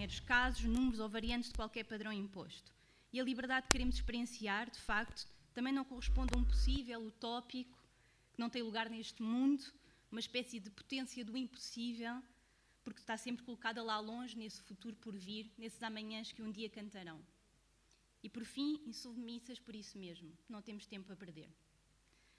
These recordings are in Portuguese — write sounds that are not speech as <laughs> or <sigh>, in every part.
meros casos, números ou variantes de qualquer padrão imposto. E a liberdade que queremos experienciar, de facto, também não corresponde a um possível utópico que não tem lugar neste mundo, uma espécie de potência do impossível, porque está sempre colocada lá longe, nesse futuro por vir, nesses amanhãs que um dia cantarão. E por fim, insubmissas por isso mesmo, não temos tempo a perder.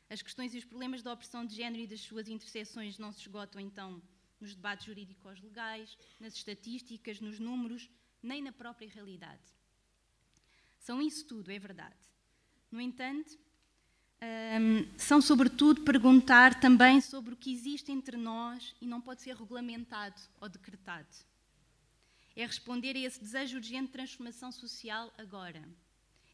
As questões e os problemas da opressão de género e das suas interseções não se esgotam então nos debates jurídicos legais, nas estatísticas, nos números, nem na própria realidade. São isso tudo, é verdade. No entanto, um, são sobretudo perguntar também sobre o que existe entre nós e não pode ser regulamentado ou decretado. É responder a esse desejo urgente de transformação social agora.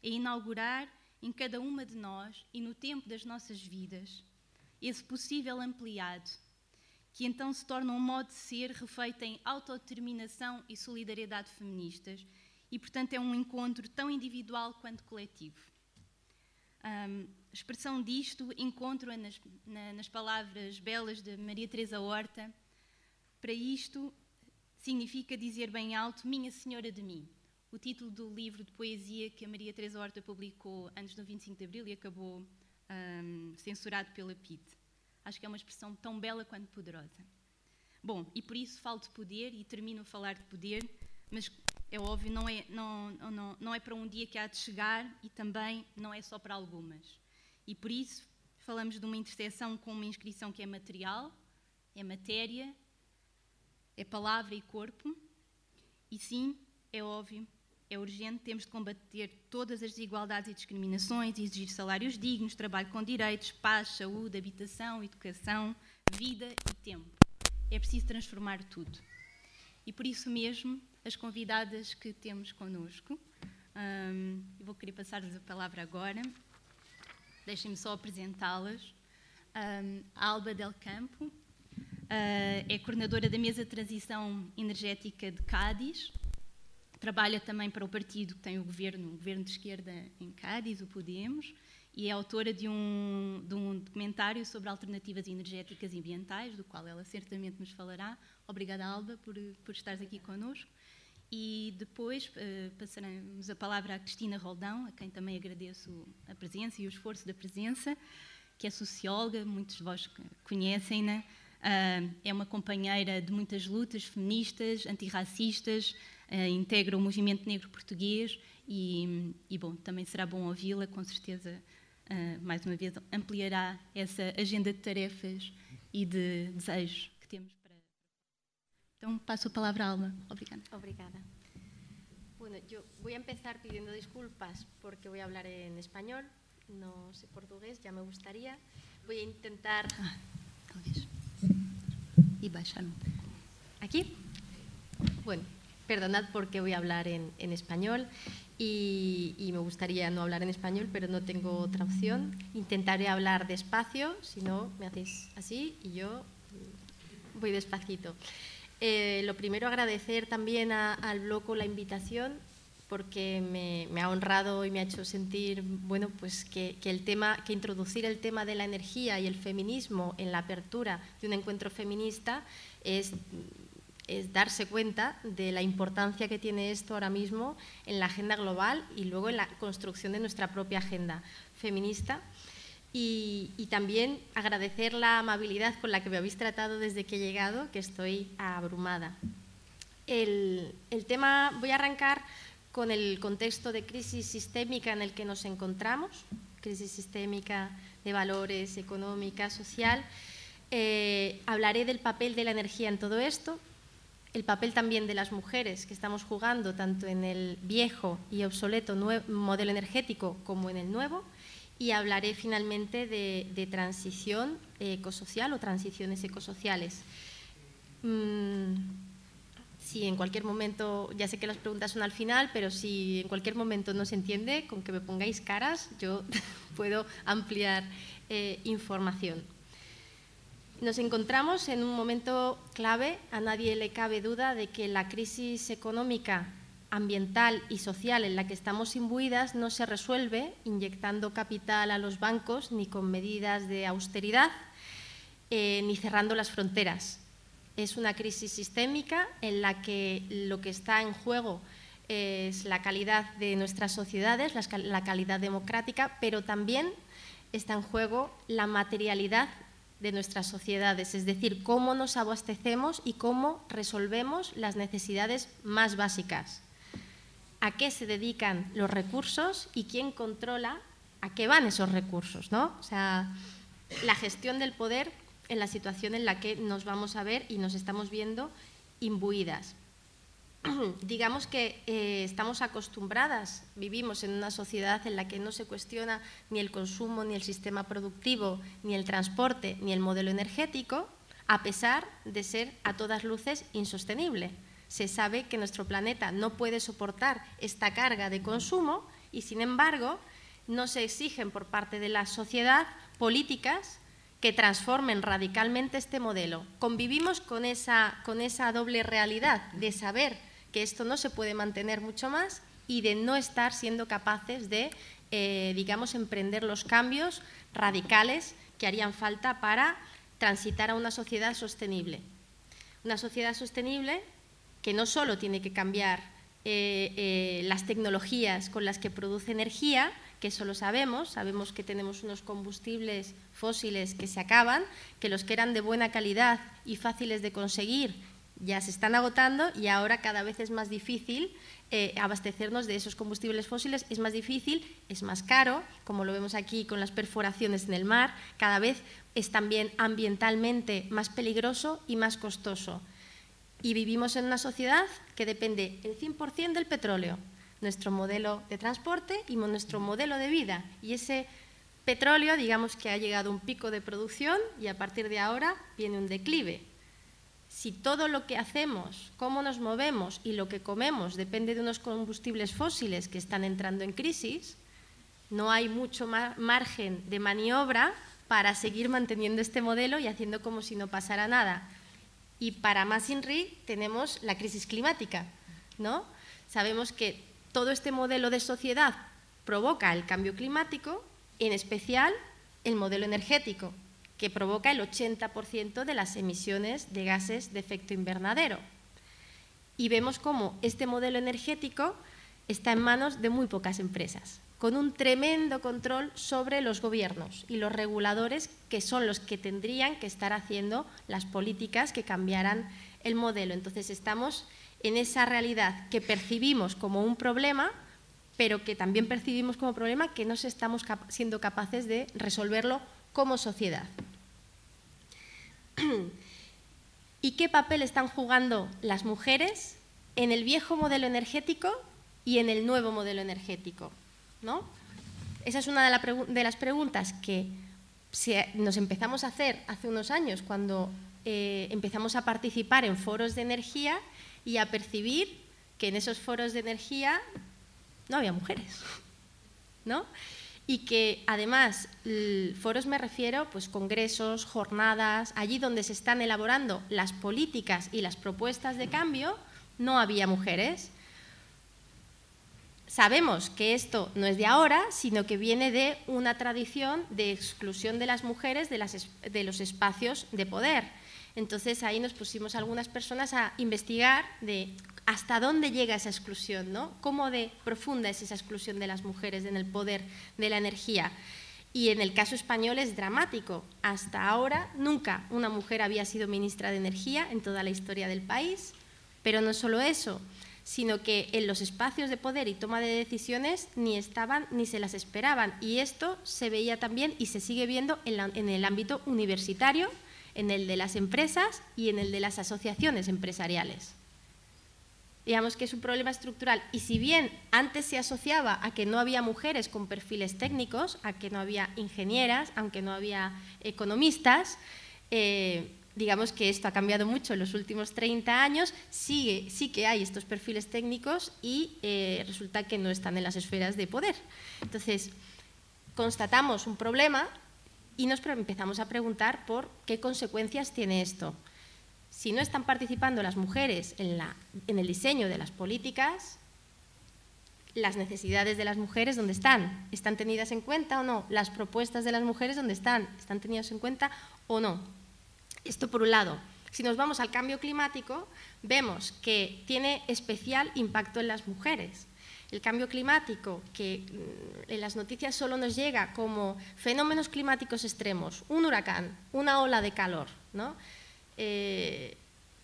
É inaugurar em cada uma de nós e no tempo das nossas vidas esse possível ampliado, que então se torna um modo de ser refeito em autodeterminação e solidariedade feministas e, portanto, é um encontro tão individual quanto coletivo. Um, a expressão disto encontro-a nas, na, nas palavras belas de Maria Teresa Horta. Para isto, significa dizer bem alto Minha Senhora de mim. O título do livro de poesia que a Maria Teresa Horta publicou antes do 25 de Abril e acabou um, censurado pela PIT. Acho que é uma expressão tão bela quanto poderosa. Bom, e por isso falo de poder e termino a falar de poder, mas é óbvio, não é, não, não, não é para um dia que há de chegar e também não é só para algumas. E por isso falamos de uma interseção com uma inscrição que é material, é matéria, é palavra e corpo. E sim, é óbvio, é urgente, temos de combater todas as desigualdades e discriminações, exigir salários dignos, trabalho com direitos, paz, saúde, habitação, educação, vida e tempo. É preciso transformar tudo. E por isso mesmo, as convidadas que temos connosco, um, vou querer passar-lhes a palavra agora. Deixem-me só apresentá-las. Um, Alba Del Campo uh, é coordenadora da Mesa de Transição Energética de Cádiz, Trabalha também para o partido que tem o governo, o governo de esquerda em Cádiz, o Podemos, e é autora de um, de um documentário sobre alternativas energéticas e ambientais, do qual ela certamente nos falará. Obrigada, Alba, por, por estares aqui connosco. E depois uh, passaremos a palavra à Cristina Roldão, a quem também agradeço a presença e o esforço da presença, que é socióloga, muitos de vós conhecem-na. É uma companheira de muitas lutas feministas, antirracistas, uh, integra o movimento negro português e, e bom, também será bom ouvi-la, com certeza, uh, mais uma vez, ampliará essa agenda de tarefas e de desejos que temos para. Então, passo a palavra à Alma. Obrigada. Obrigada. Bueno, yo voy a empezar pidiendo disculpas porque voy a hablar en español, no sé portugués, ya me gustaría. Voy a intentar. Ah, um pouco. ¿Aquí? Bueno, perdonad porque voy a hablar en, español y, y, me gustaría no hablar en español, pero no tengo otra opción. Intentaré hablar despacio, si no me hacéis así y yo voy despacito. Eh, lo primero agradecer también al bloco la invitación porque me, ha honrado y me ha hecho sentir bueno pues que, el tema que introducir el tema de la energía y el feminismo en la apertura de un encuentro feminista es darse cuenta de la importancia que tiene esto ahora mismo en la agenda global y luego en la construcción de nuestra propia agenda feminista. Y, y, también agradecer la amabilidad con la que me habéis tratado desde que he llegado, que estoy abrumada. El, el tema, voy a arrancar con el contexto de crisis sistémica en el que nos encontramos, crisis sistémica de valores, económica, social. Eh, hablaré del papel de la energía en todo esto, el papel también de las mujeres que estamos jugando tanto en el viejo y obsoleto modelo energético como en el nuevo y hablaré finalmente de, de transición ecosocial o transiciones ecosociales. Mm, si en cualquier momento, ya sé que las preguntas son al final, pero si en cualquier momento no se entiende, con que me pongáis caras, yo <laughs> puedo ampliar eh, información. Nos encontramos en un momento clave, a nadie le cabe duda de que la crisis económica, ambiental y social en la que estamos imbuidas no se resuelve inyectando capital a los bancos ni con medidas de austeridad eh, ni cerrando las fronteras. Es una crisis sistémica en la que lo que está en juego es la calidad de nuestras sociedades, la calidad democrática, pero también está en juego la materialidad de nuestras sociedades, es decir, cómo nos abastecemos y cómo resolvemos las necesidades más básicas. A qué se dedican los recursos y quién controla a qué van esos recursos, ¿no? O sea, la gestión del poder en la situación en la que nos vamos a ver y nos estamos viendo imbuidas. <clears throat> digamos que eh, estamos acostumbradas, vivimos en una sociedad en la que no se cuestiona ni el consumo, ni el sistema productivo, ni el transporte, ni el modelo energético, a pesar de ser a todas luces insostenible. Se sabe que nuestro planeta no puede soportar esta carga de consumo y, sin embargo, no se exigen por parte de la sociedad políticas que transformen radicalmente este modelo. Convivimos con esa, con esa doble realidad de saber que esto no se puede mantener mucho más y de no estar siendo capaces de, eh, digamos, emprender los cambios radicales que harían falta para transitar a una sociedad sostenible. Una sociedad sostenible que no solo tiene que cambiar eh, eh, las tecnologías con las que produce energía, que eso lo sabemos, sabemos que tenemos unos combustibles fósiles que se acaban, que los que eran de buena calidad y fáciles de conseguir ya se están agotando y ahora cada vez es más difícil eh, abastecernos de esos combustibles fósiles, es más difícil, es más caro, como lo vemos aquí con las perforaciones en el mar, cada vez es también ambientalmente más peligroso y más costoso. Y vivimos en una sociedad que depende el 100% del petróleo, nuestro modelo de transporte y nuestro modelo de vida. Y ese petróleo, digamos que ha llegado a un pico de producción y a partir de ahora viene un declive si todo lo que hacemos, cómo nos movemos y lo que comemos depende de unos combustibles fósiles que están entrando en crisis, no hay mucho margen de maniobra para seguir manteniendo este modelo y haciendo como si no pasara nada. Y para más INRI tenemos la crisis climática, ¿no? Sabemos que todo este modelo de sociedad provoca el cambio climático, en especial el modelo energético que provoca el 80% de las emisiones de gases de efecto invernadero. Y vemos cómo este modelo energético está en manos de muy pocas empresas, con un tremendo control sobre los gobiernos y los reguladores que son los que tendrían que estar haciendo las políticas que cambiaran el modelo. Entonces estamos en esa realidad que percibimos como un problema, pero que también percibimos como problema que no estamos siendo capaces de resolverlo como sociedad. <clears throat> ¿Y qué papel están jugando las mujeres en el viejo modelo energético y en el nuevo modelo energético? ¿no? Esa es una de, las preguntas que nos empezamos a hacer hace unos años cuando eh, empezamos a participar en foros de energía y a percibir que en esos foros de energía no había mujeres. ¿no? y que además foros me refiero pues congresos, jornadas, allí donde se están elaborando las políticas y las propuestas de cambio, no había mujeres. Sabemos que esto no es de ahora, sino que viene de una tradición de exclusión de las mujeres de, de los espacios de poder. Entonces ahí nos pusimos algunas personas a investigar de hasta dónde llega esa exclusión, ¿no? Cómo de profunda es esa exclusión de las mujeres en el poder de la energía. Y en el caso español es dramático. Hasta ahora nunca una mujer había sido ministra de Energía en toda la historia del país, pero no solo eso, sino que en los espacios de poder y toma de decisiones ni estaban ni se las esperaban. Y esto se veía también y se sigue viendo en, el ámbito universitario, en el de las empresas y en el de las asociaciones empresariales digamos que es un problema estructural. Y si bien antes se asociaba a que no había mujeres con perfiles técnicos, a que no había ingenieras, aunque no había economistas, eh, digamos que esto ha cambiado mucho en los últimos 30 años, sí, sí que hay estos perfiles técnicos y eh, resulta que no están en las esferas de poder. Entonces, constatamos un problema y nos empezamos a preguntar por qué consecuencias tiene esto si no están participando las mujeres en, el diseño de las políticas, las necesidades de las mujeres, ¿dónde están? ¿Están tenidas en cuenta o no? ¿Las propuestas de las mujeres, ¿dónde están? ¿Están tenidas en cuenta o no? Esto por un lado. Si nos vamos al cambio climático, vemos que tiene especial impacto en las mujeres. El cambio climático, que mm, en las noticias solo nos llega como fenómenos climáticos extremos, un huracán, una ola de calor, ¿no? Eh,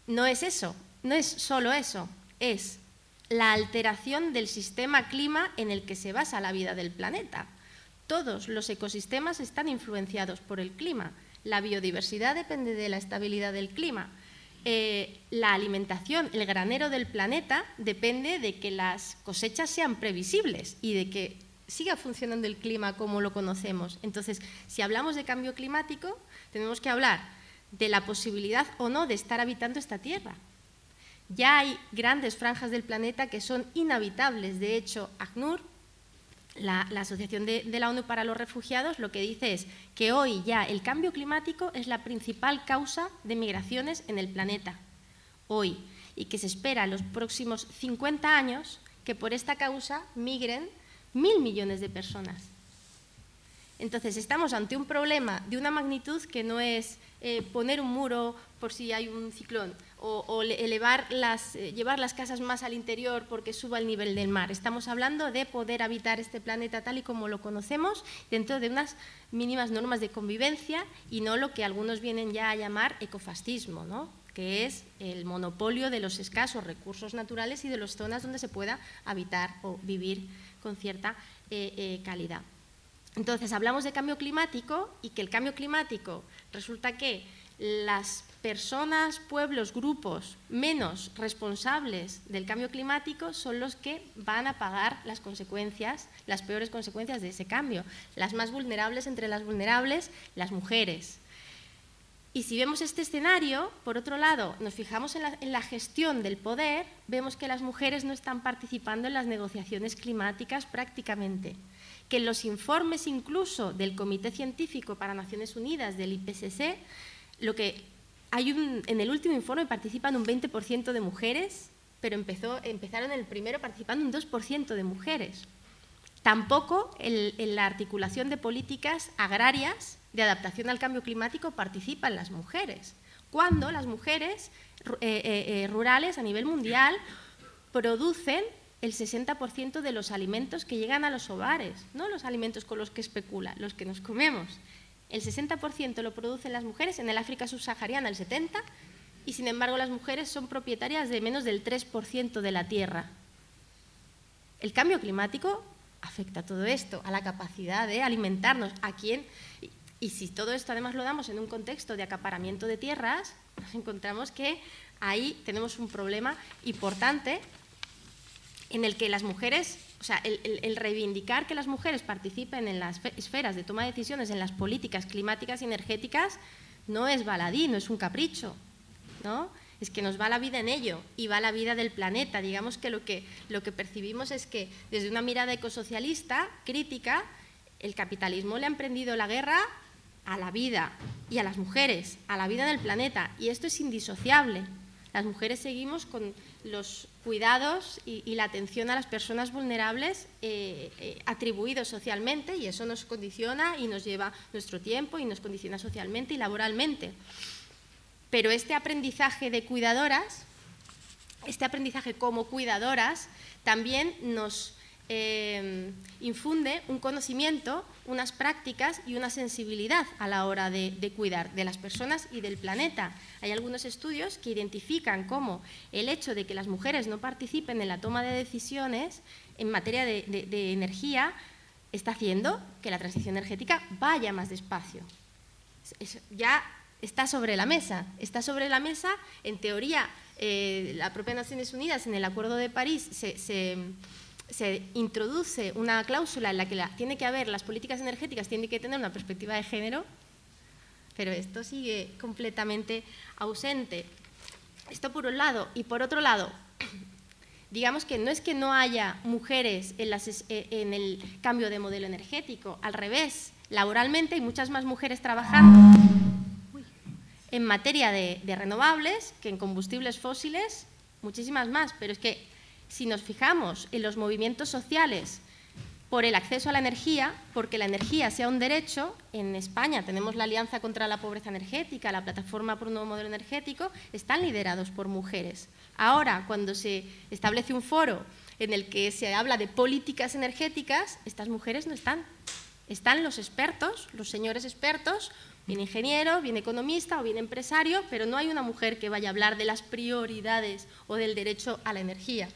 no es eso, no es solo eso, es la alteración del sistema clima en el que se basa la vida del planeta. Todos los ecosistemas están influenciados por el clima. La biodiversidad depende de la estabilidad del clima. Eh, la alimentación, el granero del planeta, depende de que las cosechas sean previsibles y de que siga funcionando el clima como lo conocemos. Entonces, si hablamos de cambio climático, tenemos que hablar de la posibilidad o no de estar habitando esta Tierra. Ya hay grandes franjas del planeta que son inhabitables. De hecho, ACNUR, la, Asociación de, la ONU para los Refugiados, lo que dice es que hoy ya el cambio climático es la principal causa de migraciones en el planeta. Hoy. Y que se espera en los próximos 50 años que por esta causa migren mil millones de personas. Entonces, estamos ante un problema de una magnitud que no es eh, poner un muro por si hay un ciclón o, elevar las, eh, llevar las casas más al interior porque suba el nivel del mar. Estamos hablando de poder habitar este planeta tal y como lo conocemos dentro de unas mínimas normas de convivencia y no lo que algunos vienen ya a llamar ecofascismo, ¿no? que es el monopolio de los escasos recursos naturales y de las zonas donde se pueda habitar o vivir con cierta eh, calidad. Entonces, hablamos de cambio climático y que el cambio climático resulta que las personas, pueblos, grupos menos responsables del cambio climático son los que van a pagar las consecuencias, las peores consecuencias de ese cambio. Las más vulnerables entre las vulnerables, las mujeres. Y si vemos este escenario, por otro lado, nos fijamos en la, en la, gestión del poder, vemos que las mujeres no están participando en las negociaciones climáticas prácticamente que en los informes incluso del Comité Científico para Naciones Unidas, del IPCC, lo que hay en el último informe participan un 20% de mujeres, pero empezó, empezaron en el primero participando un 2% de mujeres. Tampoco en, la articulación de políticas agrarias de adaptación al cambio climático participan las mujeres, cuando las mujeres eh, eh, eh, rurales a nivel mundial producen el 60% de los alimentos que llegan a los hogares, no los alimentos con los que especula, los que nos comemos. El 60% lo producen las mujeres, en el África subsahariana el 70%, y sin embargo las mujeres son propietarias de menos del 3% de la tierra. El cambio climático afecta a todo esto, a la capacidad de alimentarnos, a quién. Y si todo esto además lo damos en un contexto de acaparamiento de tierras, nos encontramos que ahí tenemos un problema importante en el que las mujeres, o sea, el, reivindicar que las mujeres participen en las esferas de toma de decisiones, en las políticas climáticas y energéticas, no es baladí, no es un capricho, ¿no? Es que nos va la vida en ello y va la vida del planeta. Digamos que lo que, lo que percibimos es que desde una mirada ecosocialista, crítica, el capitalismo le ha emprendido la guerra a la vida y a las mujeres, a la vida del planeta, y esto es indisociable. Las mujeres seguimos con los cuidados y, la atención a las personas vulnerables eh, eh, atribuidos socialmente y eso nos condiciona y nos lleva nuestro tiempo y nos condiciona socialmente y laboralmente. Pero este aprendizaje de cuidadoras, este aprendizaje como cuidadoras, también nos eh, infunde un conocimiento, unas prácticas y una sensibilidad a la hora de, cuidar de las personas y del planeta. Hay algunos estudios que identifican cómo el hecho de que las mujeres no participen en la toma de decisiones en materia de, energía está haciendo que la transición energética vaya más despacio. ya está sobre la mesa. Está sobre la mesa, en teoría, eh, la propia Naciones Unidas en el Acuerdo de París se introduce una cláusula en la que tiene que haber, las políticas energéticas tienen que tener una perspectiva de género, pero esto sigue completamente ausente. Esto por un lado. Y por otro lado, <clears throat> digamos que no es que no haya mujeres en, eh, el cambio de modelo energético, al revés, laboralmente hay muchas más mujeres trabajando en materia de renovables que en combustibles fósiles, muchísimas más, pero es que si nos fijamos en los movimientos sociales por el acceso a la energía, porque la energía sea un derecho. En España tenemos la Alianza contra la Pobreza Energética, la Plataforma por un Nuevo Modelo Energético, están liderados por mujeres. Ahora, cuando se establece un foro en el que se habla de políticas energéticas, estas mujeres no están. Están los expertos, los señores expertos, bien ingeniero, bien economista o bien empresario, pero no hay una mujer que vaya a hablar de las prioridades o del derecho a la energía.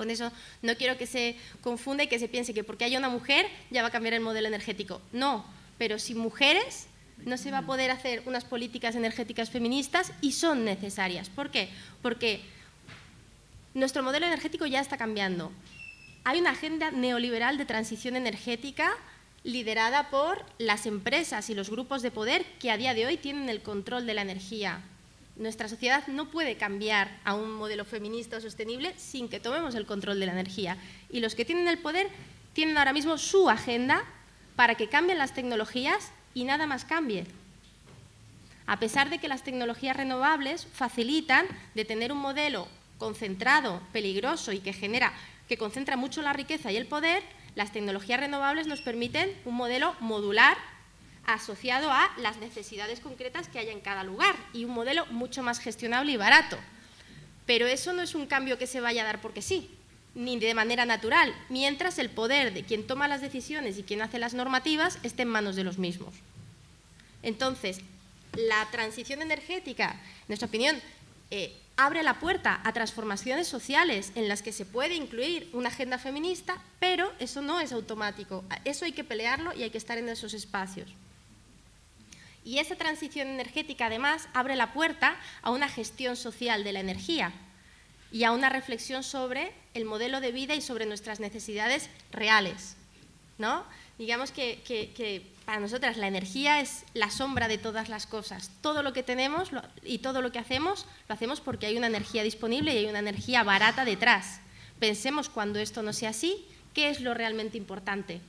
Con eso no quiero que se confunda y que se piense que porque haya una mujer ya va a cambiar el modelo energético. No, pero sin mujeres no se va a poder hacer unas políticas energéticas feministas y son necesarias. ¿Por qué? Porque nuestro modelo energético ya está cambiando. Hay una agenda neoliberal de transición energética liderada por las empresas y los grupos de poder que a día de hoy tienen el control de la energía nuestra sociedad no puede cambiar a un modelo feminista o sostenible sin que tomemos el control de la energía. Y los que tienen el poder tienen ahora mismo su agenda para que cambien las tecnologías y nada más cambie. A pesar de que las tecnologías renovables facilitan de tener un modelo concentrado, peligroso y que genera que concentra mucho la riqueza y el poder, las tecnologías renovables nos permiten un modelo modular asociado a las necesidades concretas que haya en cada lugar y un modelo mucho más gestionable y barato. Pero eso no es un cambio que se vaya a dar porque sí, ni de manera natural, mientras el poder de quien toma las decisiones y quien hace las normativas esté en manos de los mismos. Entonces, la transición energética, en nuestra opinión, eh, abre la puerta a transformaciones sociales en las que se puede incluir una agenda feminista, pero eso no es automático. Eso hay que pelearlo y hay que estar en esos espacios. Y esa transición energética, además, abre la puerta a una gestión social de la energía y a una reflexión sobre el modelo de vida y sobre nuestras necesidades reales. ¿no? Digamos que, para nosotras la energía es la sombra de todas las cosas. Todo lo que tenemos y todo lo que hacemos lo hacemos porque hay una energía disponible y hay una energía barata detrás. Pensemos cuando esto no sea así, qué es lo realmente importante.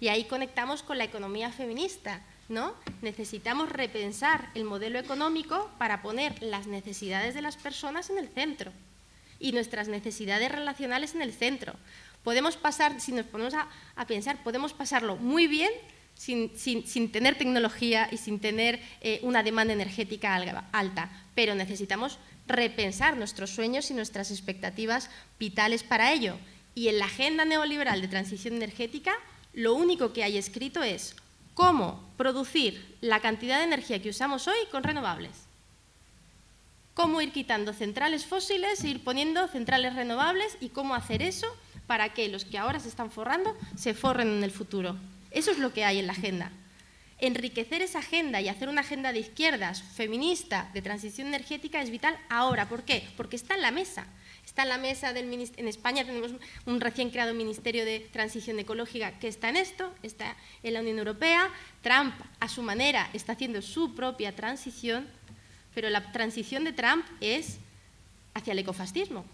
Y ahí conectamos con la economía feminista ¿no? Necesitamos repensar el modelo económico para poner las necesidades de las personas en el centro y nuestras necesidades relacionales en el centro. Podemos pasar, si nos ponemos a, pensar, podemos pasarlo muy bien sin, tener tecnología y sin tener eh, una demanda energética alta, pero necesitamos repensar nuestros sueños y nuestras expectativas vitales para ello. Y en la agenda neoliberal de transición energética, lo único que hay escrito es cómo producir la cantidad de energía que usamos hoy con renovables. Cómo ir quitando centrales fósiles e ir poniendo centrales renovables y cómo hacer eso para que los que ahora se están forrando se forren en el futuro. Eso es lo que hay en la agenda. Enriquecer esa agenda y hacer una agenda de izquierdas, feminista, de transición energética es vital ahora. ¿Por qué? Porque está en la mesa está en la mesa del en España tenemos un recién creado Ministerio de Transición Ecológica que está en esto, está en la Unión Europea, Trump a su manera está haciendo su propia transición, pero la transición de Trump es hacia el ecofascismo,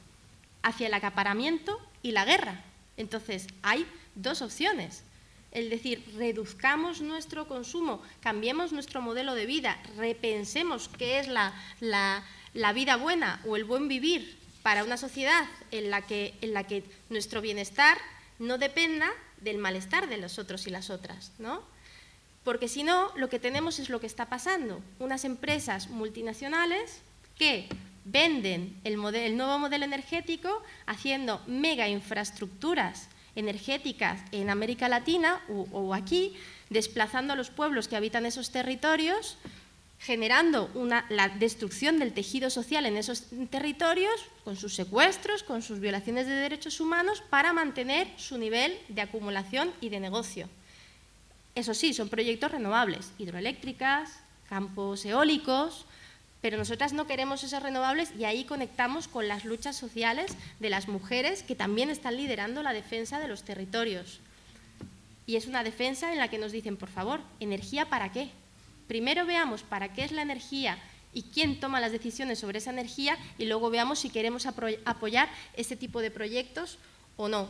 hacia el acaparamiento y la guerra. Entonces, hay dos opciones. Es decir, reduzcamos nuestro consumo, cambiemos nuestro modelo de vida, repensemos qué es la, la vida buena o el buen vivir para una sociedad en la que, en la que nuestro bienestar no dependa del malestar de los otros y las otras, ¿no? Porque si no, lo que tenemos es lo que está pasando. Unas empresas multinacionales que venden el, nuevo modelo energético haciendo mega infraestructuras energéticas en América Latina o aquí, desplazando a los pueblos que habitan esos territorios generando la destrucción del tejido social en esos territorios con sus secuestros, con sus violaciones de derechos humanos para mantener su nivel de acumulación y de negocio. Eso sí, son proyectos renovables, hidroeléctricas, campos eólicos, pero nosotras no queremos esos renovables y ahí conectamos con las luchas sociales de las mujeres que también están liderando la defensa de los territorios. Y es una defensa en la que nos dicen, por favor, ¿energía para qué? Primero veamos para qué es la energía y quién toma las decisiones sobre esa energía y luego veamos si queremos apoyar ese tipo de proyectos o no.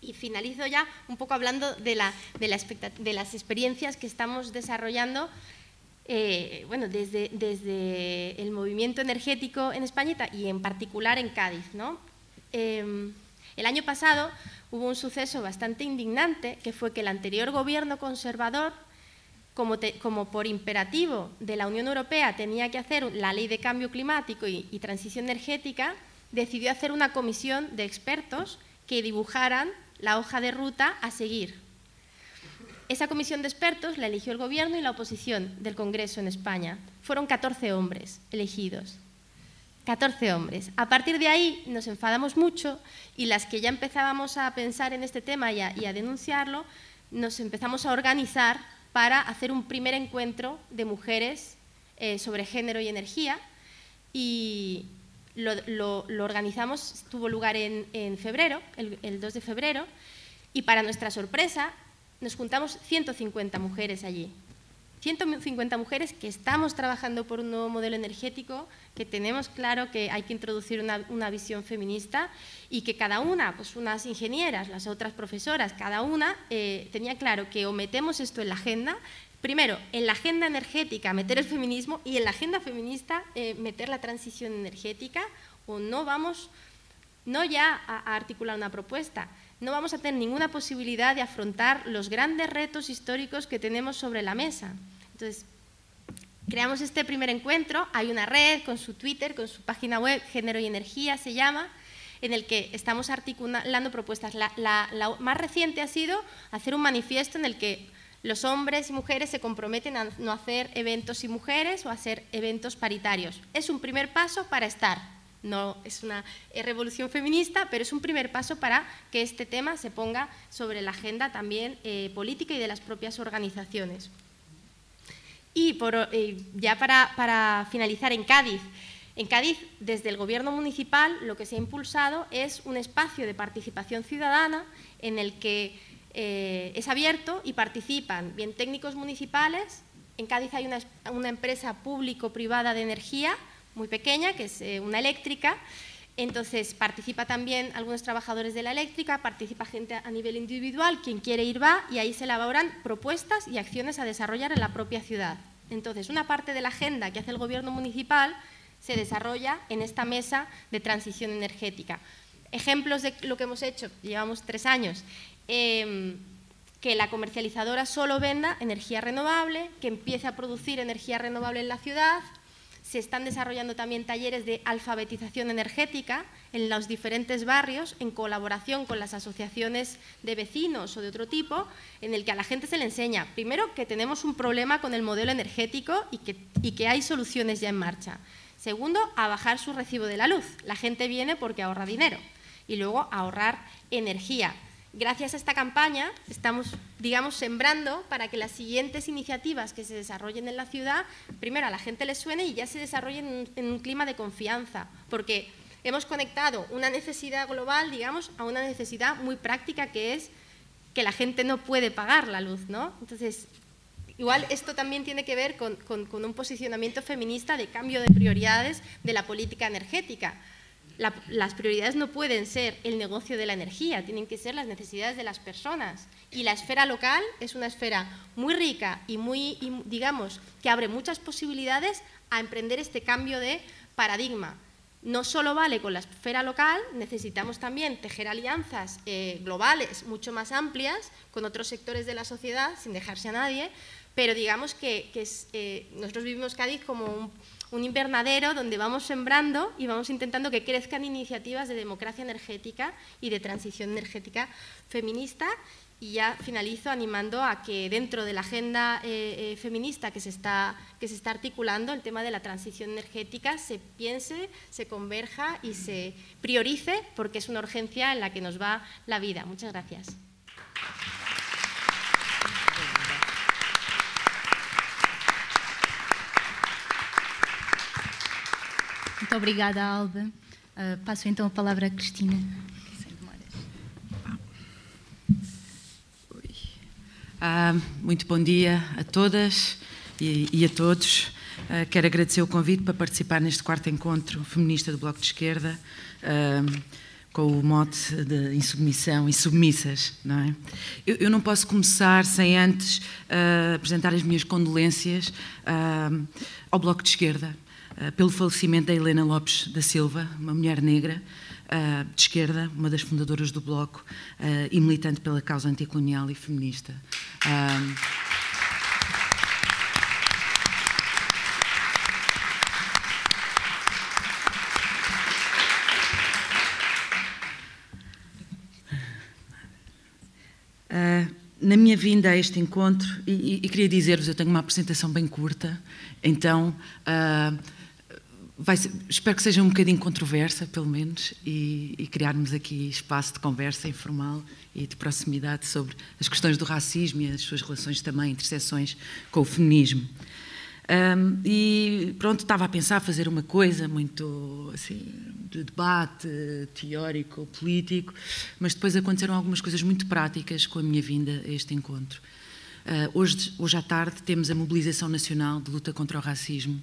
Y finalizo ya un poco hablando de, las experiencias que estamos desarrollando eh, bueno, desde, el movimiento energético en España y en particular en Cádiz. Em, el año pasado hubo un suceso bastante indignante, que fue que el anterior gobierno conservador, como, por imperativo de la Unión Europea tenía que hacer la ley de cambio climático y, y transición energética, decidió hacer una comisión de expertos que dibujaran la hoja de ruta a seguir. Esa comisión de expertos la eligió el Gobierno y la oposición del Congreso en España. Fueron 14 hombres elegidos. 14 hombres. A partir de ahí nos enfadamos mucho y las que ya empezábamos a pensar en este tema y a, denunciarlo, nos empezamos a organizar para hacer un primer encuentro de mujeres eh, sobre género y energía y lo, organizamos, tuvo lugar en, febrero, el, el 2 de febrero, y para nuestra sorpresa nos juntamos 150 mujeres allí. 150 mujeres que estamos trabajando por un nuevo modelo energético, que tenemos claro que hay que introducir una, visión feminista y que cada una, pues unas ingenieras, las otras profesoras, cada una eh, tenía claro que o metemos esto en la agenda, primero, en la agenda energética meter el feminismo y en la agenda feminista eh, meter la transición energética o no vamos, no ya a articular una propuesta, no vamos a tener ninguna posibilidad de afrontar los grandes retos históricos que tenemos sobre la mesa. Entonces, creamos este primer encuentro, hay una red con su Twitter, con su página web, Género y Energía se llama, en el que estamos articulando propuestas. La, más reciente ha sido hacer un manifiesto en el que los hombres y mujeres se comprometen a no hacer eventos y mujeres o a hacer eventos paritarios. Es un primer paso para estar. No es una revolución feminista, pero es un primer paso para que este tema se ponga sobre la agenda también eh, política y de las propias organizaciones. Y eh, ya para, finalizar, en Cádiz, en Cádiz, desde el Gobierno municipal, lo que se ha impulsado es un espacio de participación ciudadana en el que eh, es abierto y participan bien técnicos municipales. En Cádiz hay una, empresa público-privada de energía muy pequeña, que es eh, una eléctrica. Entonces participa también algunos trabajadores de la eléctrica, participa gente a nivel individual, quien quiere ir va y ahí se elaboran propuestas y acciones a desarrollar en la propia ciudad. Entonces, una parte de la agenda que hace el gobierno municipal se desarrolla en esta mesa de transición energética. Ejemplos de lo que hemos hecho, llevamos tres años, em, que la comercializadora solo venda energía renovable, que empiece a producir energía renovable en la ciudad, se están desarrollando también talleres de alfabetización energética en los diferentes barrios en colaboración con las asociaciones de vecinos o de otro tipo, en el que a la gente se le enseña, primero, que tenemos un problema con el modelo energético y que, y que hay soluciones ya en marcha. Segundo, a bajar su recibo de la luz. La gente viene porque ahorra dinero. Y luego, ahorrar energía gracias a esta campaña estamos, digamos, sembrando para que las siguientes iniciativas que se desarrollen en la ciudad, primero a la gente les suene y ya se desarrollen en un, clima de confianza, porque hemos conectado una necesidad global, digamos, a una necesidad muy práctica que es que la gente no puede pagar la luz, ¿no? Entonces, igual esto también tiene que ver con un posicionamiento feminista de cambio de prioridades de la política energética las prioridades no pueden ser el negocio de la energía, tienen que ser las necesidades de las personas. Y la esfera local es una esfera muy rica y muy, digamos, que abre muchas posibilidades a emprender este cambio de paradigma. No solo vale con la esfera local, necesitamos también tejer alianzas eh, globales mucho más amplias con otros sectores de la sociedad, sin dejarse a nadie, pero digamos que, eh, nosotros vivimos Cádiz como un un invernadero donde vamos sembrando y vamos intentando que crezcan iniciativas de democracia energética y de transición energética feminista. Y ya finalizo animando a que dentro de la agenda eh, eh, feminista que se, está, que se está articulando, el tema de la transición energética se piense, se converja y se priorice porque es una urgencia en la que nos va la vida. Muchas gracias. Muito obrigada, Alba. Uh, passo então a palavra à Cristina. Ah, muito bom dia a todas e, e a todos. Uh, quero agradecer o convite para participar neste quarto encontro feminista do Bloco de Esquerda, uh, com o mote de insubmissão e submissas. Não é? eu, eu, não posso começar sem antes uh, apresentar as minhas condolências ao Bloco de Esquerda, pelo falecimento da Helena Lopes da Silva, uma mulher negra, uh, de esquerda, uma das fundadoras do Bloco uh, e militante pela causa anticolonial e feminista. na minha vinda a este encontro, e, e queria dizer-vos, eu tenho uma apresentação bem curta, então uh, ser, espero que seja um bocadinho controversa, pelo menos, e, e, criarmos aqui espaço de conversa informal e de proximidade sobre as questões do racismo e as suas relações também, interseções com o feminismo. Um, e pronto, estava a pensar fazer uma coisa muito assim, de debate teórico, político, mas depois aconteceram algumas coisas muito práticas com a minha vinda a este encontro. Uh, hoje, hoje à tarde temos a mobilização nacional de luta contra o racismo,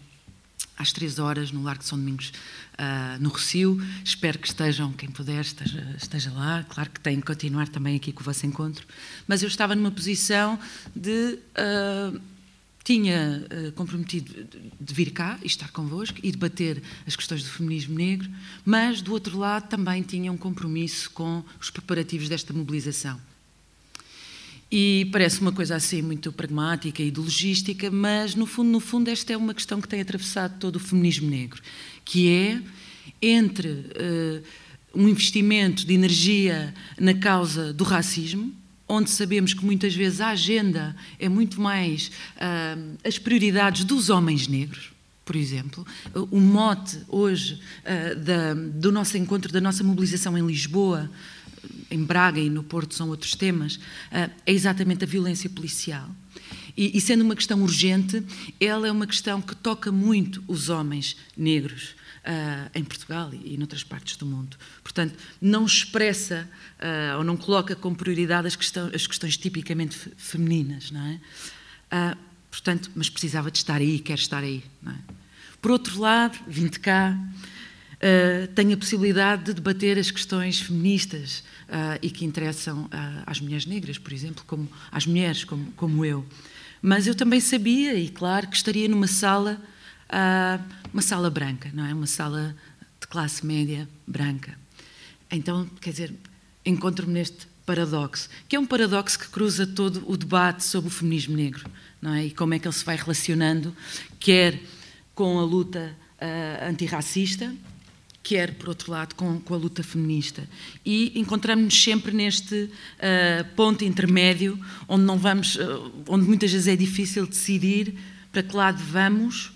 às três horas, no Largo de São Domingos, uh, no Rocio. Espero que estejam, quem puder, esteja, esteja, lá. Claro que tem que continuar também aqui com o vosso encontro. Mas eu estava numa posição de. Uh, tinha uh, comprometido de vir cá e estar convosco e debater as questões do feminismo negro, mas, do outro lado, também tinha um compromisso com os preparativos desta mobilização. E parece uma coisa assim muito pragmática e de logística, mas, no fundo, no fundo, esta é uma questão que tem atravessado todo o feminismo negro, que é entre uh, um investimento de energia na causa do racismo, onde sabemos que muitas vezes a agenda é muito mais uh, as prioridades dos homens negros, por exemplo. O mote hoje uh, da, do nosso encontro, da nossa mobilização em Lisboa, em Braga e no Porto são outros temas, uh, é exatamente a violência policial. E, e, sendo uma questão urgente, ela é uma questão que toca muito os homens negros uh, em Portugal e, e noutras partes do mundo. Portanto, não expressa uh, ou não coloca como prioridade as, questão, as questões tipicamente femininas, não é? Uh, portanto, mas precisava de estar aí, quer estar aí. É? Por outro lado, vim de cá, uh, tenho a possibilidade de debater as questões feministas uh, e que interessam uh, às mulheres negras, por exemplo, como às mulheres como, como eu. Mas eu também sabia, e claro, que estaria numa sala uma sala branca, não é? Uma sala de classe média branca. Então, quer dizer, encontro-me neste paradoxo, que é um paradoxo que cruza todo o debate sobre o feminismo negro, não é? E como é que ele se vai relacionando, quer com a luta uh, antirracista, quer, por outro lado, com, com a luta feminista. E encontramos-nos sempre neste uh, ponto intermédio, onde não vamos, uh, onde muitas vezes é difícil decidir para que lado vamos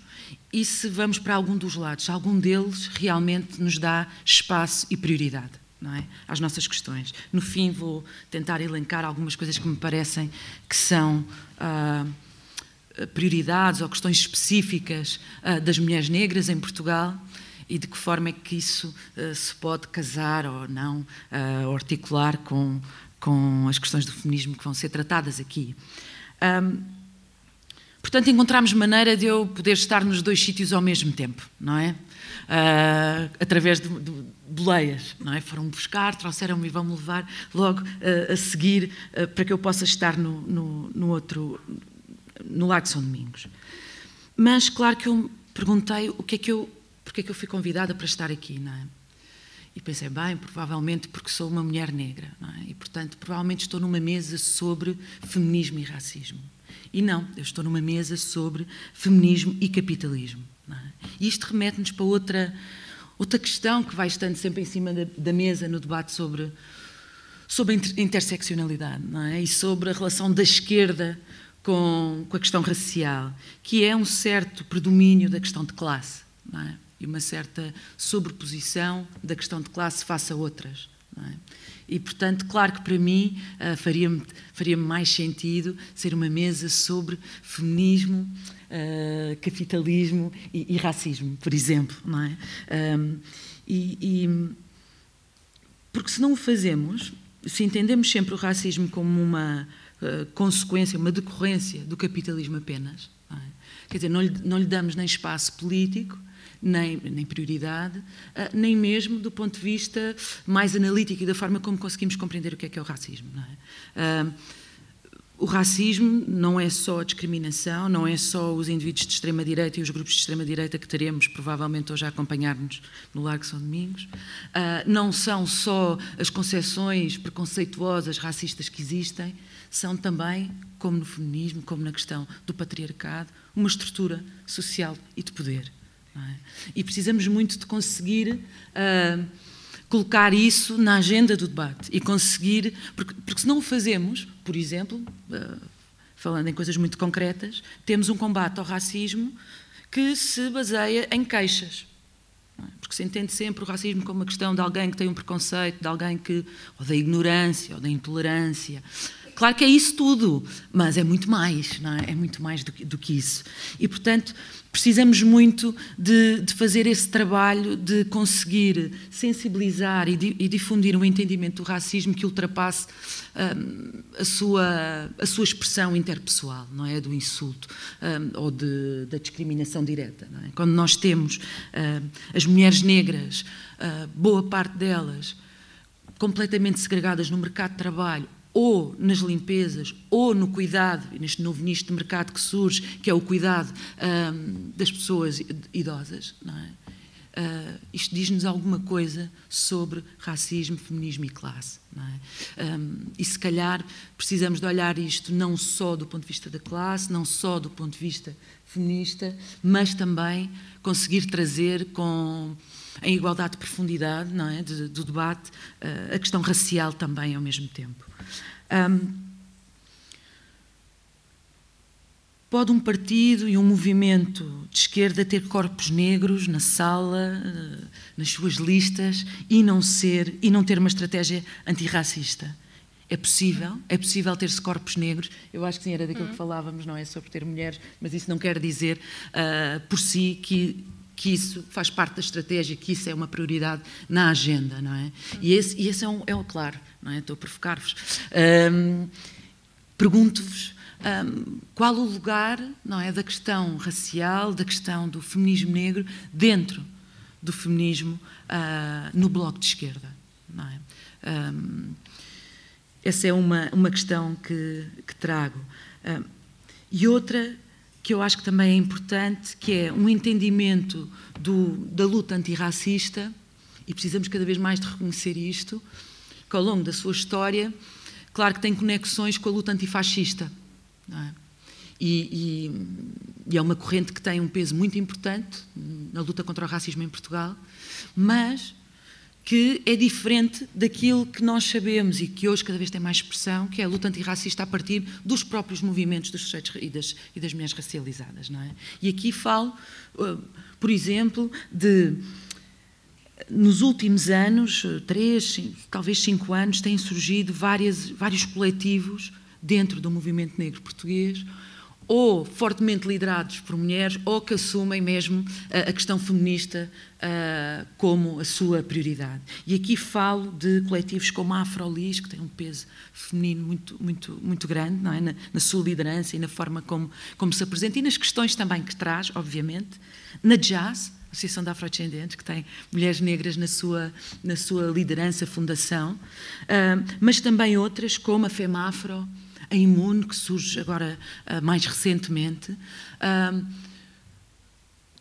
e se vamos para algum dos lados, algum deles realmente nos dá espaço e prioridade. Não é? às nossas questões. No fim, vou tentar elencar algumas coisas que me parecem que são uh, prioridades ou questões específicas das mulheres negras em Portugal e de que forma é que isso uh, se pode casar ou não, ou articular com, com as questões do feminismo que vão ser tratadas aqui. Um, Portanto, encontramos maneira de eu poder estar nos dois sítios ao mesmo tempo, não é? Uh, através de, de boleias, não é? Foram-me buscar, trouxeram-me e vão-me levar logo uh, a seguir uh, para que eu possa estar no, no, no, outro, no Lago São Domingos. Mas, claro que eu perguntei o que é que eu, porque é que eu fui convidada para estar aqui, não é? E pensei, bem, provavelmente porque sou uma mulher negra, não é? E, portanto, provavelmente estou numa mesa sobre feminismo e racismo. E não, eu estou numa mesa sobre feminismo e capitalismo. É? E isto remete-nos para outra, outra questão que vai estando sempre em cima da, da mesa no debate sobre, sobre a interseccionalidade é? e sobre a relação da esquerda com, com a questão racial, que é um certo predomínio da questão de classe é? E uma certa sobreposição da questão de classe face a outras. É? E, portanto, claro que para mim uh, faria-me faria mais sentido ser uma mesa sobre feminismo, uh, capitalismo e, e, racismo, por exemplo. Não é? Um, e, e, porque se não o fazemos, se entendemos sempre o racismo como uma uh, consequência, uma decorrência do capitalismo apenas, é? quer dizer, não lhe, não lhe damos nem espaço político, nem, nem prioridade, uh, nem mesmo do ponto de vista mais analítico e da forma como conseguimos compreender o que é que é o racismo. É? Uh, o racismo não é só a discriminação, não é só os indivíduos de extrema-direita e os grupos de extrema-direita que teremos provavelmente hoje a acompanhar-nos no Largo São Domingos. Uh, não são só as concepções preconceituosas, racistas que existem, são também, como no feminismo, como na questão do patriarcado, uma estrutura social e de poder. É? E precisamos muito de conseguir. Uh, colocar isso na agenda do debate e conseguir, porque, porque se não o fazemos, por exemplo, uh, falando em coisas muito concretas, temos um combate ao racismo que se baseia em queixas. É? Porque se entende sempre o racismo como uma questão de alguém que tem um preconceito, de alguém que. ou da ignorância, ou da intolerância. Claro que é isso tudo, mas é muito mais, é? É muito mais do que, do que isso. E, portanto, precisamos muito de, de, fazer esse trabalho de conseguir sensibilizar e, e difundir um entendimento do racismo que ultrapasse um, a, sua, a sua expressão interpessoal, não é? Do insulto um, ou de, da discriminação direta. É? Quando nós temos um, as mulheres negras, boa parte delas, completamente segregadas no mercado de trabalho ou nas limpezas, ou no cuidado, neste novo nicho de mercado que surge, que é o cuidado das pessoas idosas, não é? Uh, isto diz-nos alguma coisa sobre racismo, feminismo e classe. É? Um, e se calhar precisamos de olhar isto não só do ponto de vista da classe, não só do ponto de vista feminista, mas também conseguir trazer com em igualdade de profundidade é? De, do debate uh, a questão racial também ao mesmo tempo. Um, pode um partido e um movimento de esquerda ter corpos negros na sala, eh, nas suas listas e não ser e não ter uma estratégia antirracista? É possível, é possível ter-se corpos negros. Eu acho que sim, era daquilo que falávamos, não é sobre ter mulheres, mas isso não quer dizer uh, por si que que isso faz parte da estratégia, que isso é uma prioridade na agenda, não é? E esse, e esse é, um, é um, claro, não é? Estou a provocar-vos. Um, Pergunto-vos um, qual o lugar, não é, da questão racial, da questão do feminismo negro dentro do feminismo uh, no bloco de esquerda, não é? Um, essa é uma, uma questão que, que trago. e outra que eu acho que também é importante, que é um entendimento do, da luta antirracista, e precisamos cada vez mais de reconhecer isto, que ao longo da sua história, claro que tem conexões com a luta antifascista. É? E, e, e, é uma corrente que tem um peso muito importante na luta contra o racismo em Portugal, mas que é diferente daquilo que nós sabemos e que hoje cada vez tem mais expressão, que é a luta antirracista a partir dos próprios movimentos dos sujeitos e das, e das mulheres racializadas. Não é? E aqui falo, uh, por exemplo, de. Nos últimos anos, três, cinco, talvez cinco anos, têm surgido várias, vários coletivos dentro do movimento negro português, ou fortemente liderados por mulheres, ou que assumem mesmo a, a questão feminista uh, como a sua prioridade. E aqui falo de coletivos como a Afrolis, que tem um peso feminino muito, muito, muito grande é? na, na sua liderança e na forma como, como se apresenta, e nas questões também que traz, obviamente. Na Jazz, Associação de Afrodescendentes, que tem mulheres negras na sua, na sua liderança, fundação, uh, mas também outras como a FEMAFRO, a Imune, que surge agora uh, mais recentemente. Uh,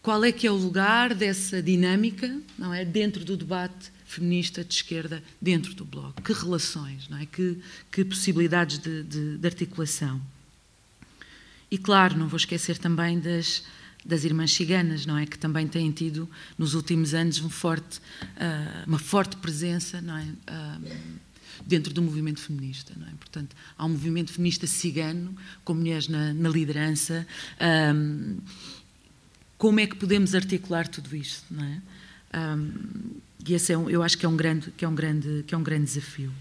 qual é que é o lugar dessa dinâmica, não é, dentro do debate feminista de esquerda, dentro do Bloco? Que relações, não é? Que, que possibilidades de, de, de articulação? E claro, não vou esquecer também das, das irmãs ciganas, não é, que também têm tido nos últimos anos um forte, uh, uma forte presença, não é, uh, dentro do movimento feminista. Não é? Portanto, há um movimento feminista cigano, com mulheres na, na liderança. Um, como é que podemos articular tudo isto? Não é? Um, e esse é um, eu acho que é um grande, que é um grande, que é um grande desafio.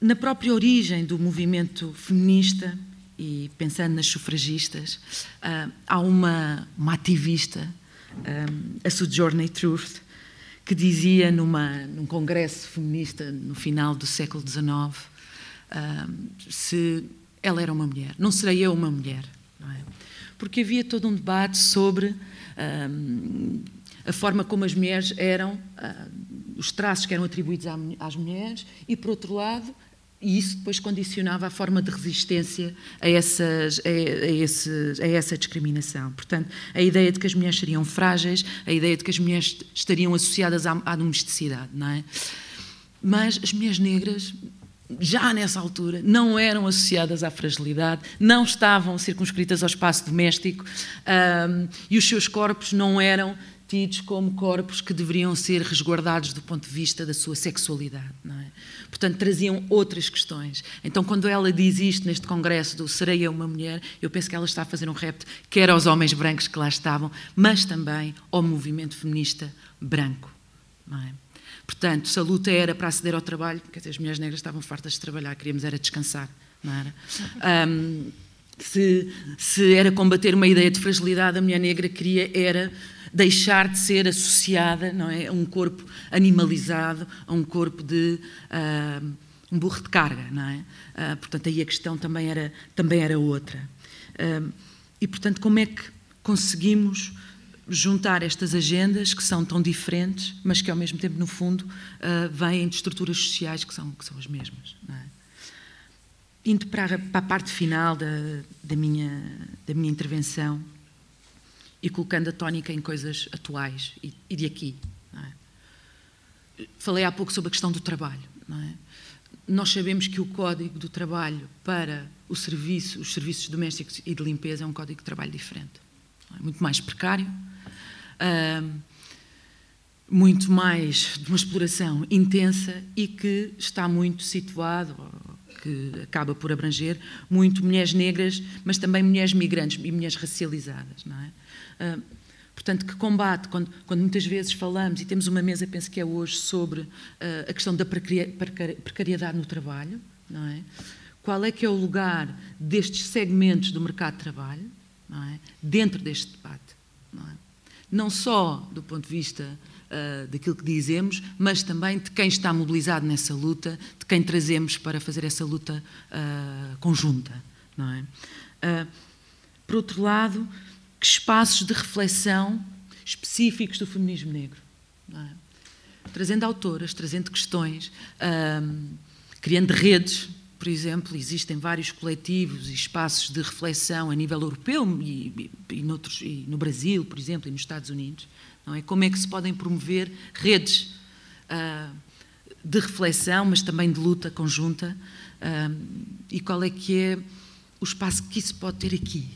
Na própria origem do movimento feminista e pensando nas sufragistas, uh, há uma, uma ativista, a Sojourner Truth, que dizia numa, num congresso feminista no final do século XIX uh, se ela era uma mulher. Não serei eu uma mulher, é? Porque havia todo um debate sobre uh, a forma como as mulheres eram, uh, os traços que eram atribuídos às mulheres, e por outro lado, e isso depois condicionava a forma de resistência a, essas, a, a, a, essa discriminação. Portanto, a ideia de que as mulheres seriam frágeis, a ideia de que as mulheres estariam associadas à, à domesticidade, não é? Mas as mulheres negras, já nessa altura, não eram associadas à fragilidade, não estavam circunscritas ao espaço doméstico um, e os seus corpos não eram tidos como corpos que deveriam ser resguardados do ponto de vista da sua sexualidade. Não é? Portanto, traziam outras questões. Então, quando ela diz isto neste congresso do Serei eu uma mulher, eu penso que ela está a fazer um repto quer aos homens brancos que lá estavam, mas também ao movimento feminista branco. É? Portanto, se a luta era para aceder ao trabalho, quer dizer, as mulheres negras estavam fartas de trabalhar, queríamos era descansar, não era? Um, se, se, era combater uma ideia de fragilidade, a mulher negra queria era deixar de ser associada não é, a um corpo animalizado, a um corpo de uh, um burro de carga, não é? Uh, portanto, aí a questão também era, também era outra. Uh, e, portanto, como é que conseguimos juntar estas agendas que são tão diferentes, mas que ao mesmo tempo, no fundo, vêm de estruturas sociais que são, que são as mesmas. É? Indo para a, para a parte final da, da, minha, da minha intervenção, e colocando a tónica em coisas atuais e, de aqui. É? Falei há pouco sobre a questão do trabalho. É? Nós sabemos que o código do trabalho para o serviço, os serviços domésticos e de limpeza é um código de trabalho diferente. É? Muito mais precário, muito mais de uma exploração intensa e que está muito situado, que acaba por abranger muito mulheres negras, mas também mulheres migrantes e mulheres racializadas. Não é? Uh, portanto, que combate, quando, quando, muitas vezes falamos, e temos uma mesa, penso que é hoje, sobre uh, a questão da precariedade no trabalho, não é? Qual é que é o lugar destes segmentos do mercado de trabalho, é? Dentro deste debate, não é? Não só do ponto de vista uh, daquilo que dizemos, mas também de quem está mobilizado nessa luta, de quem trazemos para fazer essa luta uh, conjunta, não é? por outro lado, que espaços de reflexão específicos do feminismo negro. É? Trazendo autoras, trazendo questões, criando redes, por exemplo, existem vários coletivos e espaços de reflexão a nível europeu e, e, e, noutros, e no Brasil, por exemplo, e nos Estados Unidos. Não é? Como é que se podem promover redes uh, de reflexão, mas também de luta conjunta, e qual é que é o espaço que isso pode ter aqui,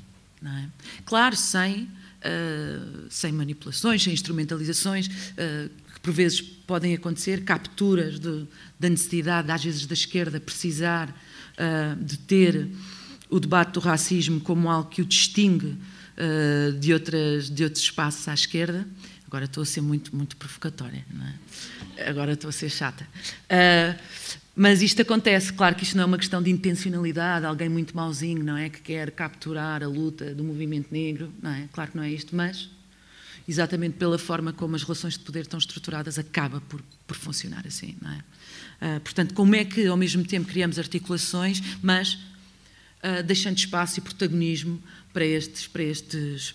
é? Claro, sem, uh, sem manipulações, sem instrumentalizações, uh, que por vezes podem acontecer, capturas de, da necessidade, às vezes, da esquerda precisar uh, de ter o debate do racismo como algo que o distingue de, outras, de outros espaços à esquerda. Agora estou a ser muito, muito provocatória, é? agora estou a ser chata. Mas isto acontece, claro que isto não é uma questão de intencionalidade, alguém muito mauzinho, não é? Que quer capturar a luta do movimento negro, não é? Claro que não é isto, mas exatamente pela forma como as relações de poder estão estruturadas, acaba por, por funcionar assim, não é? Uh, portanto, como é que ao mesmo tempo criamos articulações, mas uh, deixando espaço e protagonismo para estes, para estes,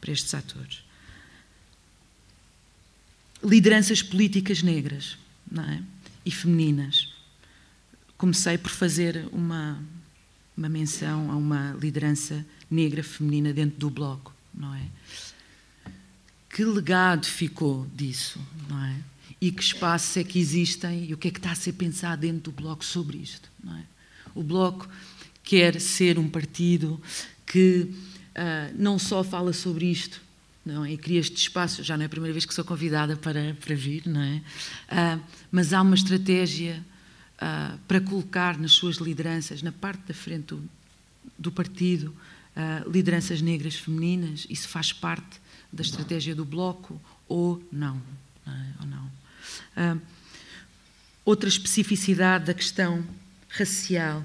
para estes atores? Lideranças políticas negras, não é? E femininas comecei por fazer uma, uma menção a uma liderança negra feminina dentro do bloco, não é? Que legado ficou disso, não é? E que espaços é que existem e o que é que está a ser pensado dentro do bloco sobre isto, não é? O bloco quer ser um partido que uh, não só fala sobre isto, não é? E cria este espaço, já não é a primeira vez que sou convidada para, para vir, não é? Uh, mas há uma estratégia uh, para colocar nas suas lideranças, na parte da frente do, do partido, uh, lideranças negras femininas? Isso faz parte da estratégia do Bloco ou não? é? ou não? Uh, outra especificidade da questão racial.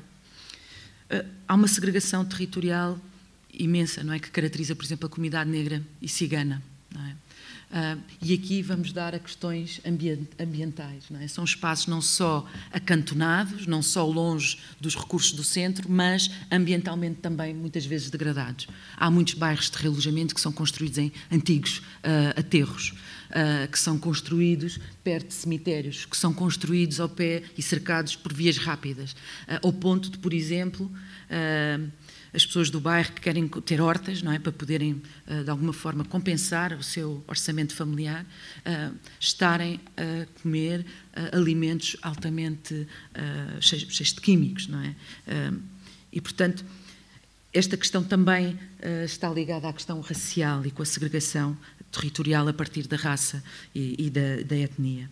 há uma segregação territorial imensa, não é? Que caracteriza, por exemplo, a comunidade negra e cigana. Não é? Uh, e aqui vamos dar a questões ambientais. É? São espaços não só acantonados, não só longe dos recursos do centro, mas ambientalmente também muitas vezes degradados. Há muitos bairros de realojamento que são construídos em antigos uh, aterros, uh, que são construídos perto de cemitérios, que são construídos ao pé e cercados por vias rápidas, ao ponto de, por exemplo, as pessoas do bairro que querem ter hortas, não é, para poderem eh, de alguma forma compensar o seu orçamento familiar, eh, estarem a comer eh, alimentos altamente cheios, de químicos, não é? E portanto esta questão também está ligada à questão racial e com a segregação territorial a partir da raça e, da, etnia.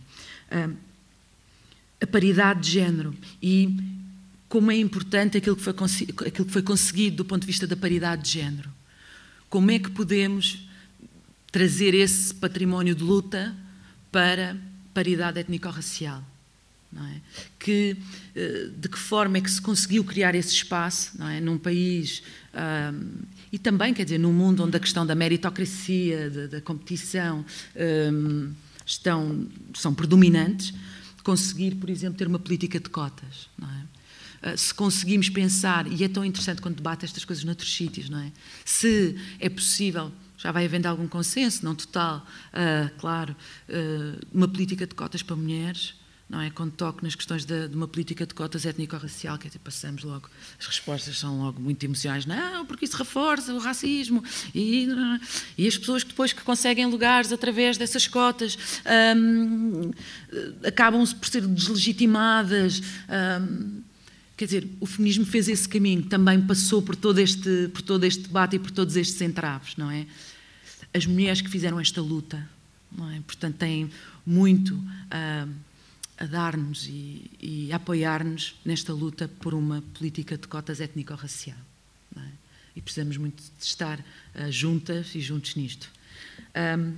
a paridade de género e como é importante aquilo que, foi, aquilo que foi conseguido do ponto de vista da paridade de género. Como é que podemos trazer esse património de luta para paridade étnico-racial? É? Que, eh, de que forma é que se conseguiu criar esse espaço é? num país um, e também, quer dizer, num mundo onde a questão da meritocracia, da, da competição um, estão, são predominantes, conseguir, por exemplo, ter uma política de cotas. Não é? Ah, se conseguimos pensar, e é tão interessante quando debate estas coisas noutros sítios, não é? Se é possível, já vai havendo algum consenso, não total, uh, claro, uh, uma política de cotas para mulheres, não é? Quando toco nas questões de, de uma política de cotas étnico-racial, que até passamos logo, as respostas são logo muito emocionais, não, porque isso reforça o racismo, e, e as pessoas que depois que conseguem lugares através dessas cotas um, acabam por ser deslegitimadas. Um, Quer dizer, o feminismo fez esse caminho, também passou por todo este, por todo este debate e por todos estes entraves, não é? As mulheres que fizeram esta luta, não é? Portanto, têm muito a, a dar-nos e, e a apoiar-nos nesta luta por uma política de cotas étnico-racial. É? E precisamos muito de estar uh, juntas e juntos nisto. Um,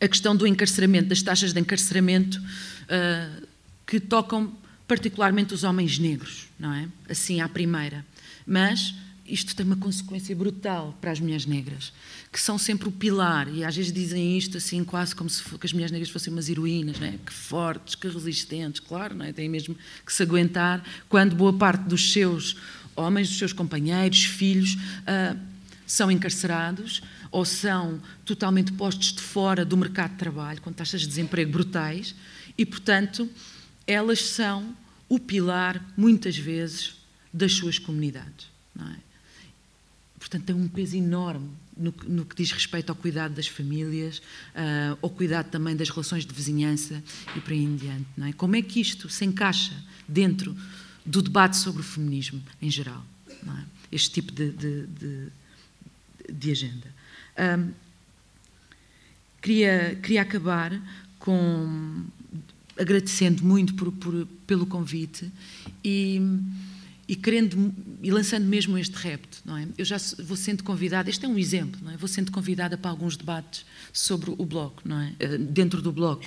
a questão do encarceramento, das taxas de encarceramento uh, que tocam particularmente os homens negros, não é? Assim à primeira. Mas isto tem uma consequência brutal para as mulheres negras, que são sempre o pilar, e às vezes dizem isto assim, quase como se as mulheres negras fossem umas heroínas, não é? que fortes, que resistentes, claro, não é? têm mesmo que se aguentar, quando boa parte dos seus homens, dos seus companheiros, filhos, uh, são encarcerados ou são totalmente postos de fora do mercado de trabalho, com taxas de desemprego brutais, e, portanto, elas são o pilar, muitas vezes, das suas comunidades. É? Portanto, tem um peso enorme no, no, que diz respeito ao cuidado das famílias, uh, ao cuidado também das relações de vizinhança e por aí em diante. É? Como é que isto se encaixa dentro do debate sobre o feminismo em geral? É? Este tipo de, de, de, de agenda. Um, queria, queria acabar com agradecendo muito por, por, pelo convite e, e querendo e lançando mesmo este repto, não é? Eu já vou sendo convidada, este é um exemplo, não é? Vou sendo convidada para alguns debates sobre o bloco, não é? Eh, dentro do bloco,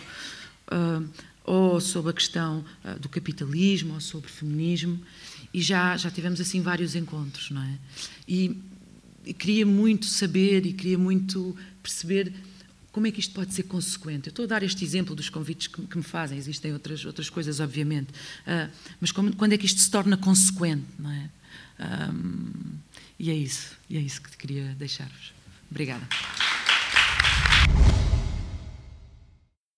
uh, ou sobre a questão uh, do capitalismo, ou sobre feminismo, e já já tivemos assim vários encontros, não é? E, e queria muito saber e queria muito perceber como é que isto pode ser consequente? Eu estou a dar este exemplo dos convites que, me fazem, existem outras, outras coisas, obviamente, uh, mas como, quando é que isto se torna consequente? Não é? Um, e é isso, e é isso que queria deixar-vos. Obrigada.